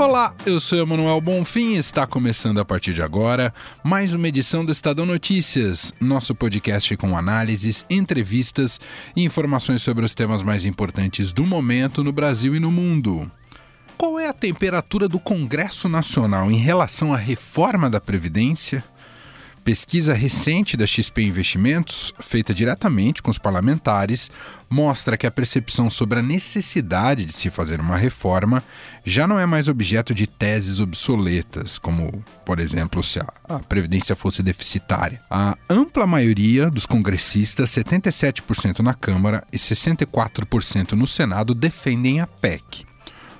Olá, eu sou Emanuel Bonfim e está começando a partir de agora mais uma edição do Estadão Notícias, nosso podcast com análises, entrevistas e informações sobre os temas mais importantes do momento no Brasil e no mundo. Qual é a temperatura do Congresso Nacional em relação à reforma da Previdência? Pesquisa recente da XP Investimentos, feita diretamente com os parlamentares, mostra que a percepção sobre a necessidade de se fazer uma reforma já não é mais objeto de teses obsoletas, como, por exemplo, se a Previdência fosse deficitária. A ampla maioria dos congressistas, 77% na Câmara e 64% no Senado, defendem a PEC.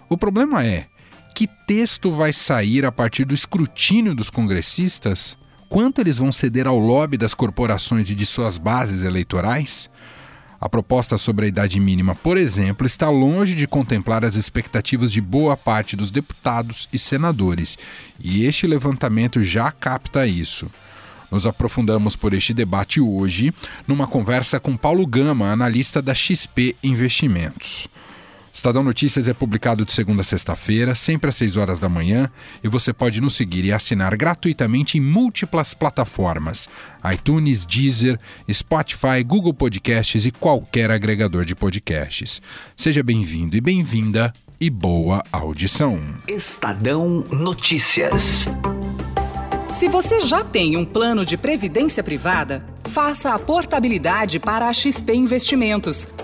O problema é que texto vai sair a partir do escrutínio dos congressistas quanto eles vão ceder ao lobby das corporações e de suas bases eleitorais? A proposta sobre a idade mínima, por exemplo, está longe de contemplar as expectativas de boa parte dos deputados e senadores, e este levantamento já capta isso. Nos aprofundamos por este debate hoje numa conversa com Paulo Gama, analista da XP Investimentos. Estadão Notícias é publicado de segunda a sexta-feira, sempre às 6 horas da manhã, e você pode nos seguir e assinar gratuitamente em múltiplas plataformas: iTunes, Deezer, Spotify, Google Podcasts e qualquer agregador de podcasts. Seja bem-vindo e bem-vinda e boa audição. Estadão Notícias. Se você já tem um plano de previdência privada, faça a portabilidade para a XP Investimentos.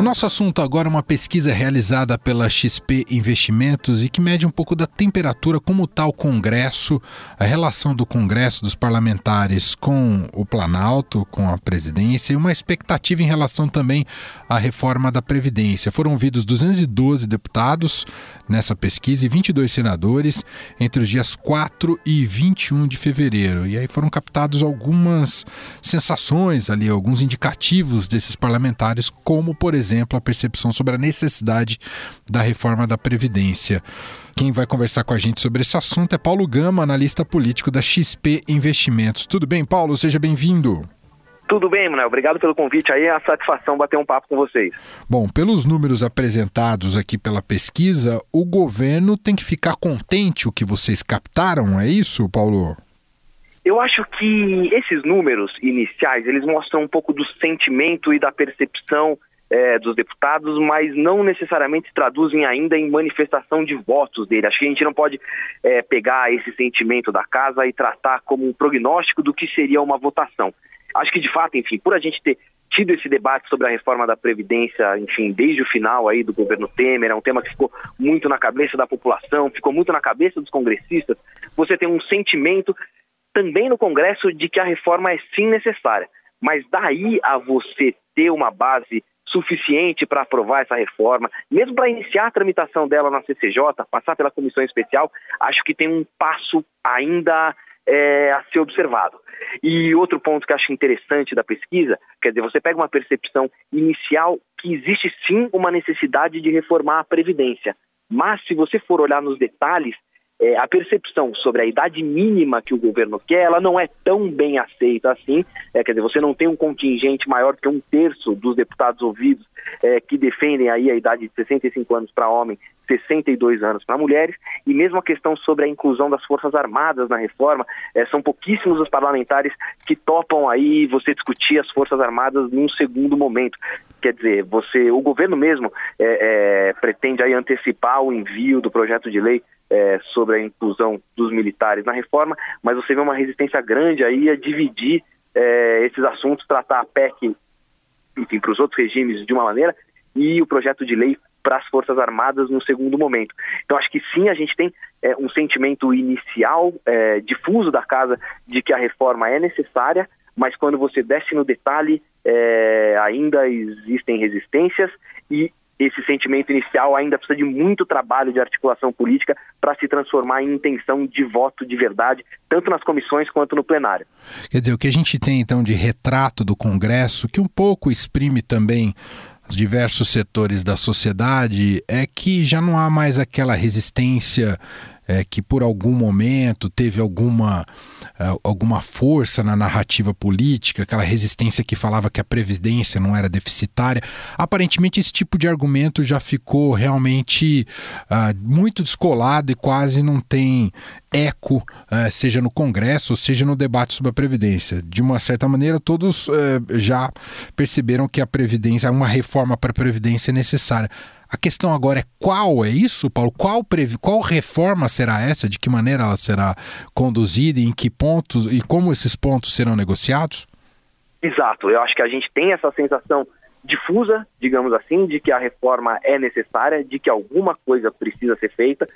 O nosso assunto agora é uma pesquisa realizada pela XP Investimentos e que mede um pouco da temperatura, como está o Congresso, a relação do Congresso, dos parlamentares com o Planalto, com a presidência e uma expectativa em relação também à reforma da Previdência. Foram ouvidos 212 deputados nessa pesquisa e 22 senadores entre os dias 4 e 21 de fevereiro. E aí foram captados algumas sensações ali, alguns indicativos desses parlamentares, como, por exemplo, exemplo, a percepção sobre a necessidade da reforma da Previdência. Quem vai conversar com a gente sobre esse assunto é Paulo Gama, analista político da XP Investimentos. Tudo bem, Paulo? Seja bem-vindo. Tudo bem, Manuel. Obrigado pelo convite aí. É a satisfação bater um papo com vocês. Bom, pelos números apresentados aqui pela pesquisa, o governo tem que ficar contente o que vocês captaram, é isso, Paulo? Eu acho que esses números iniciais, eles mostram um pouco do sentimento e da percepção é, dos deputados, mas não necessariamente traduzem ainda em manifestação de votos dele. Acho que a gente não pode é, pegar esse sentimento da casa e tratar como um prognóstico do que seria uma votação. Acho que de fato, enfim, por a gente ter tido esse debate sobre a reforma da Previdência, enfim, desde o final aí do governo Temer, é um tema que ficou muito na cabeça da população, ficou muito na cabeça dos congressistas, você tem um sentimento também no Congresso de que a reforma é sim necessária. Mas daí a você ter uma base suficiente para aprovar essa reforma, mesmo para iniciar a tramitação dela na CCJ, passar pela comissão especial, acho que tem um passo ainda é, a ser observado. E outro ponto que acho interessante da pesquisa, quer dizer, você pega uma percepção inicial que existe sim uma necessidade de reformar a Previdência, mas se você for olhar nos detalhes, é, a percepção sobre a idade mínima que o governo quer, ela não é tão bem aceita assim. É, quer dizer, você não tem um contingente maior que um terço dos deputados ouvidos é, que defendem aí a idade de 65 anos para homem, 62 anos para mulheres, e mesmo a questão sobre a inclusão das Forças Armadas na reforma, é, são pouquíssimos os parlamentares que topam aí você discutir as Forças Armadas num segundo momento. Quer dizer, você, o governo mesmo é, é, pretende aí antecipar o envio do projeto de lei é, sobre a inclusão dos militares na reforma, mas você vê uma resistência grande aí a dividir é, esses assuntos, tratar a PEC, para os outros regimes de uma maneira e o projeto de lei para as Forças Armadas no segundo momento. Então, acho que sim, a gente tem é, um sentimento inicial, é, difuso da casa, de que a reforma é necessária, mas quando você desce no detalhe, é, ainda existem resistências e esse sentimento inicial ainda precisa de muito trabalho de articulação política para se transformar em intenção de voto de verdade, tanto nas comissões quanto no plenário. Quer dizer, o que a gente tem então de retrato do Congresso, que um pouco exprime também os diversos setores da sociedade, é que já não há mais aquela resistência é, que por algum momento teve alguma, alguma força na narrativa política, aquela resistência que falava que a Previdência não era deficitária. Aparentemente, esse tipo de argumento já ficou realmente uh, muito descolado e quase não tem eco, uh, seja no Congresso, seja no debate sobre a Previdência. De uma certa maneira, todos uh, já perceberam que a Previdência, uma reforma para a Previdência é necessária. A questão agora é qual é isso, Paulo? Qual, qual reforma será essa? De que maneira ela será conduzida? Em que pontos e como esses pontos serão negociados? Exato. Eu acho que a gente tem essa sensação difusa, digamos assim, de que a reforma é necessária, de que alguma coisa precisa ser feita,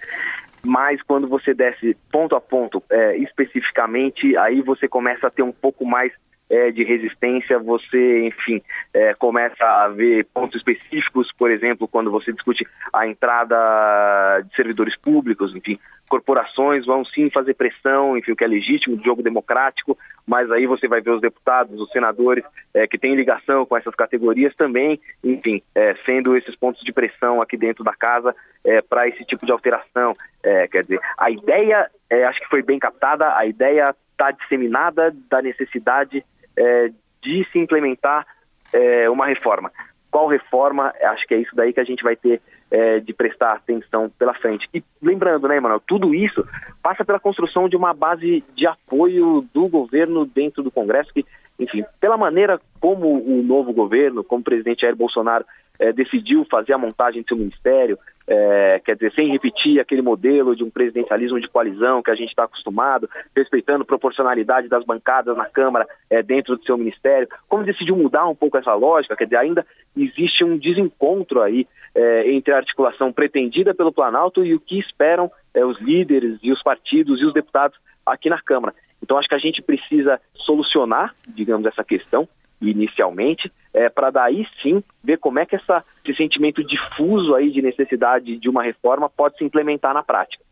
mas quando você desce ponto a ponto, é, especificamente, aí você começa a ter um pouco mais é, de resistência, você, enfim, é, começa a ver pontos específicos, por exemplo, quando você discute a entrada de servidores públicos, enfim, corporações vão sim fazer pressão, enfim, o que é legítimo, jogo democrático, mas aí você vai ver os deputados, os senadores é, que têm ligação com essas categorias também, enfim, é, sendo esses pontos de pressão aqui dentro da casa é, para esse tipo de alteração. É, quer dizer, a ideia, é, acho que foi bem captada, a ideia está disseminada da necessidade é, de se implementar é, uma reforma. Qual reforma? Acho que é isso daí que a gente vai ter é, de prestar atenção pela frente. E lembrando, né, Emanuel, tudo isso passa pela construção de uma base de apoio do governo dentro do Congresso, que, enfim, pela maneira como o novo governo, como o presidente Jair Bolsonaro é, decidiu fazer a montagem do seu ministério, é, quer dizer, sem repetir aquele modelo de um presidencialismo de coalizão que a gente está acostumado, respeitando proporcionalidade das bancadas na Câmara é, dentro do seu ministério, como decidiu mudar um pouco essa lógica, quer dizer, ainda existe um desencontro aí é, entre a articulação pretendida pelo Planalto e o que esperam os líderes e os partidos e os deputados aqui na Câmara. Então acho que a gente precisa solucionar, digamos, essa questão inicialmente, é, para daí sim ver como é que essa, esse sentimento difuso aí de necessidade de uma reforma pode se implementar na prática.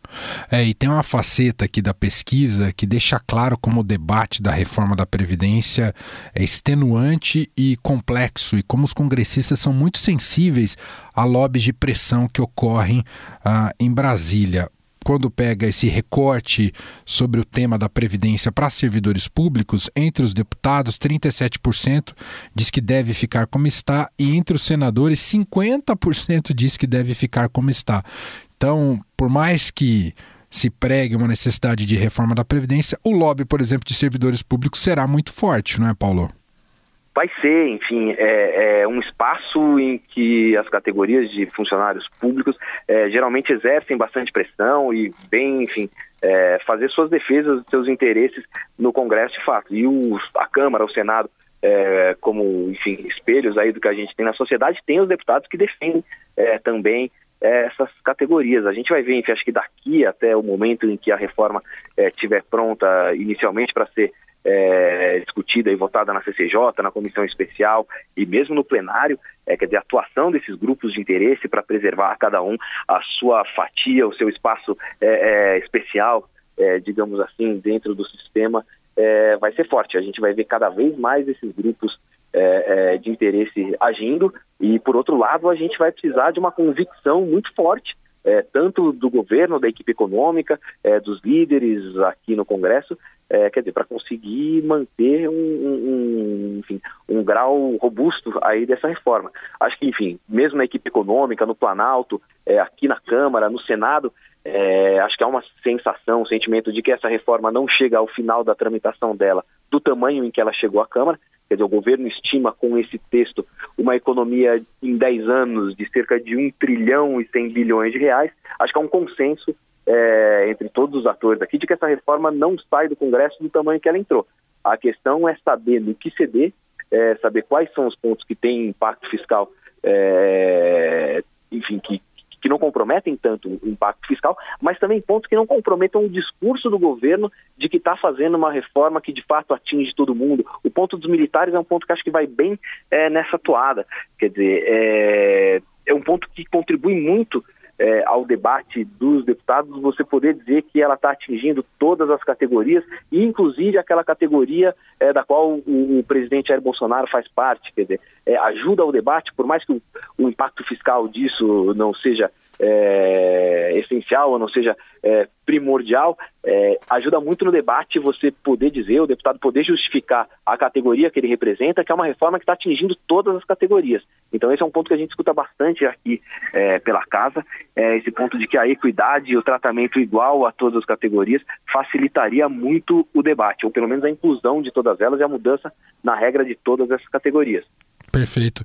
É, e tem uma faceta aqui da pesquisa que deixa claro como o debate da reforma da Previdência é extenuante e complexo, e como os congressistas são muito sensíveis a lobbies de pressão que ocorrem ah, em Brasília quando pega esse recorte sobre o tema da Previdência para servidores públicos, entre os deputados, 37% diz que deve ficar como está, e entre os senadores, 50% diz que deve ficar como está. Então, por mais que se pregue uma necessidade de reforma da Previdência, o lobby, por exemplo, de servidores públicos será muito forte, não é, Paulo? Vai ser, enfim, é, é, um espaço em que as categorias de funcionários públicos é, geralmente exercem bastante pressão e bem, enfim, é, fazer suas defesas seus interesses no Congresso de fato. E a Câmara, o Senado, é, como, enfim, espelhos aí do que a gente tem na sociedade, tem os deputados que defendem é, também essas categorias. A gente vai ver, enfim, acho que daqui até o momento em que a reforma estiver pronta inicialmente para ser é, discutida e votada na CCJ, na comissão especial e mesmo no plenário, é, quer dizer, a atuação desses grupos de interesse para preservar cada um a sua fatia, o seu espaço é, é, especial, é, digamos assim, dentro do sistema, é, vai ser forte. A gente vai ver cada vez mais esses grupos de interesse agindo e, por outro lado, a gente vai precisar de uma convicção muito forte é, tanto do governo, da equipe econômica, é, dos líderes aqui no Congresso, é, quer dizer, para conseguir manter um, um, enfim, um grau robusto aí dessa reforma. Acho que, enfim, mesmo na equipe econômica, no Planalto, é, aqui na Câmara, no Senado, é, acho que há uma sensação, um sentimento de que essa reforma não chega ao final da tramitação dela do tamanho em que ela chegou à Câmara. Quer dizer, o governo estima com esse texto uma economia em 10 anos de cerca de 1 trilhão e 100 bilhões de reais. Acho que há um consenso é, entre todos os atores aqui de que essa reforma não sai do Congresso do tamanho que ela entrou. A questão é saber no que ceder, é, saber quais são os pontos que têm impacto fiscal é, enfim, que, que não comprometem tanto o impacto fiscal, mas também pontos que não comprometam o discurso do governo de que está fazendo uma reforma que de fato atinge todo mundo. O ponto dos militares é um ponto que acho que vai bem é, nessa toada. Quer dizer, é, é um ponto que contribui muito é, ao debate dos deputados, você poder dizer que ela está atingindo todas as categorias, inclusive aquela categoria é, da qual o, o, presidente Jair Bolsonaro faz parte, quer dizer, é, ajuda ao debate, por mais que o, o impacto fiscal disso não seja é, essencial, ou não seja é, primordial, é, ajuda muito no debate você poder dizer, o deputado poder justificar a categoria que ele representa, que é uma reforma que está atingindo todas as categorias. Então esse é um ponto que a gente escuta bastante aqui é, pela casa, é, esse ponto de que a equidade e o tratamento igual a todas as categorias facilitaria muito o debate, ou pelo menos a inclusão de todas elas e a mudança na regra de todas essas categorias. Perfeito.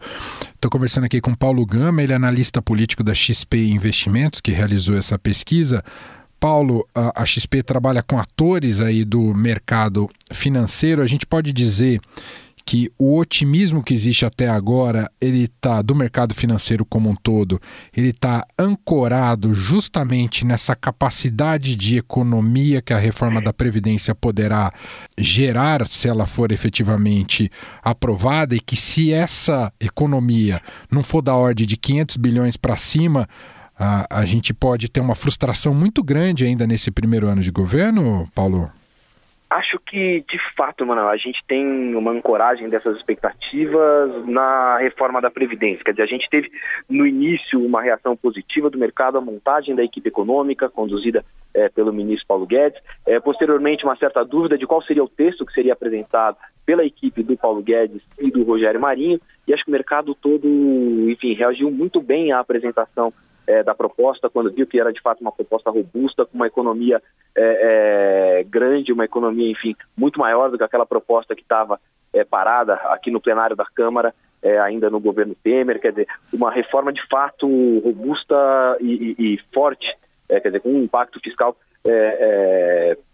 Estou conversando aqui com Paulo Gama, ele é analista político da XP Investimentos, que realizou essa pesquisa. Paulo, a, XP trabalha com atores aí do mercado financeiro. A gente pode dizer que o otimismo que existe até agora, ele tá do mercado financeiro como um todo, ele está ancorado justamente nessa capacidade de economia que a reforma da previdência poderá gerar, se ela for efetivamente aprovada e que se essa economia não for da ordem de 500 bilhões para cima, a, a gente pode ter uma frustração muito grande ainda nesse primeiro ano de governo, Paulo? Acho que, de fato, Manuel, a gente tem uma ancoragem dessas expectativas na reforma da Previdência. Quer dizer, a gente teve no início uma reação positiva do mercado à montagem da equipe econômica, conduzida é, pelo ministro Paulo Guedes. É, posteriormente, uma certa dúvida de qual seria o texto que seria apresentado pela equipe do Paulo Guedes e do Rogério Marinho. E acho que o mercado todo, enfim, reagiu muito bem à apresentação é, da proposta, quando viu que era de fato uma proposta robusta, com uma economia é, é, grande, uma economia, enfim, muito maior do que aquela proposta que estava é, parada aqui no plenário da Câmara, é, ainda no governo Temer, quer dizer, uma reforma de fato robusta e, e, e forte, é, quer dizer, com um impacto fiscal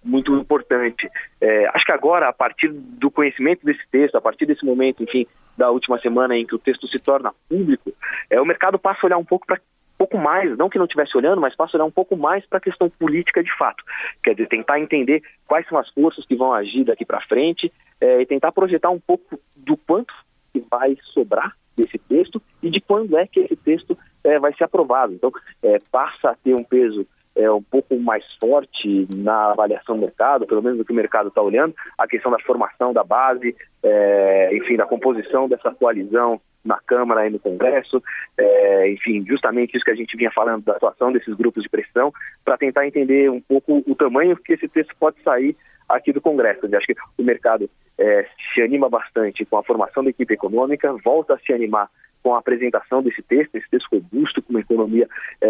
muito importante. acho que agora, a partir do conhecimento desse texto, a partir desse momento, enfim, da última semana em que o texto se torna público, é, o mercado passa a olhar um pouco para pouco mais, não que não estivesse olhando, mas passa a olhar um pouco mais para a questão política de fato. Quer dizer, tentar entender quais são as forças que vão agir daqui para frente é, e tentar projetar um pouco do quanto que vai sobrar desse texto e de quando é que esse texto é, vai ser aprovado. Então, é, passa a ter um peso é, um pouco mais forte na avaliação do mercado, pelo menos do que o mercado está olhando, a questão da formação da base, é, enfim, da composição dessa coalizão na Câmara e no Congresso, é, enfim, justamente isso que a gente vinha falando da atuação desses grupos de pressão, para tentar entender um pouco o tamanho que esse texto pode sair aqui do Congresso. Eu acho que o mercado é, se anima bastante com a formação da equipe econômica, volta a se animar com a apresentação desse texto, esse texto robusto, com uma economia, é,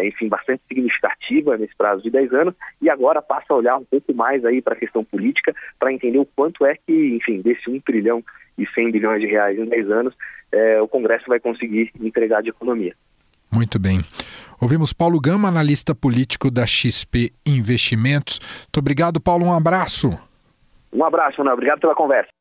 é, enfim, bastante significativa nesse prazo de 10 anos, e agora passa a olhar um pouco mais aí para a questão política, para entender o quanto é que, enfim, desse 1 trilhão e 100 bilhões de reais em 10 anos, é, o Congresso vai conseguir entregar de economia. Muito bem. Ouvimos Paulo Gama, analista político da XP Investimentos. Muito obrigado, Paulo. Um abraço. Um abraço, Manuel. Obrigado pela conversa.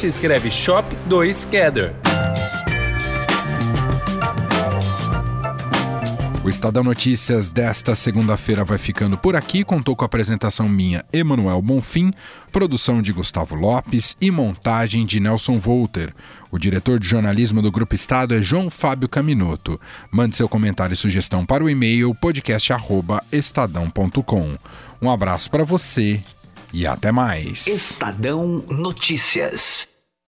se escreve Shop 2 Gather. O Estadão Notícias desta segunda-feira vai ficando por aqui. Contou com a apresentação minha, Emanuel Bonfim, produção de Gustavo Lopes e montagem de Nelson Volter. O diretor de jornalismo do Grupo Estado é João Fábio Caminoto. Mande seu comentário e sugestão para o e-mail podcast@estadão.com. Um abraço para você e até mais. Estadão Notícias.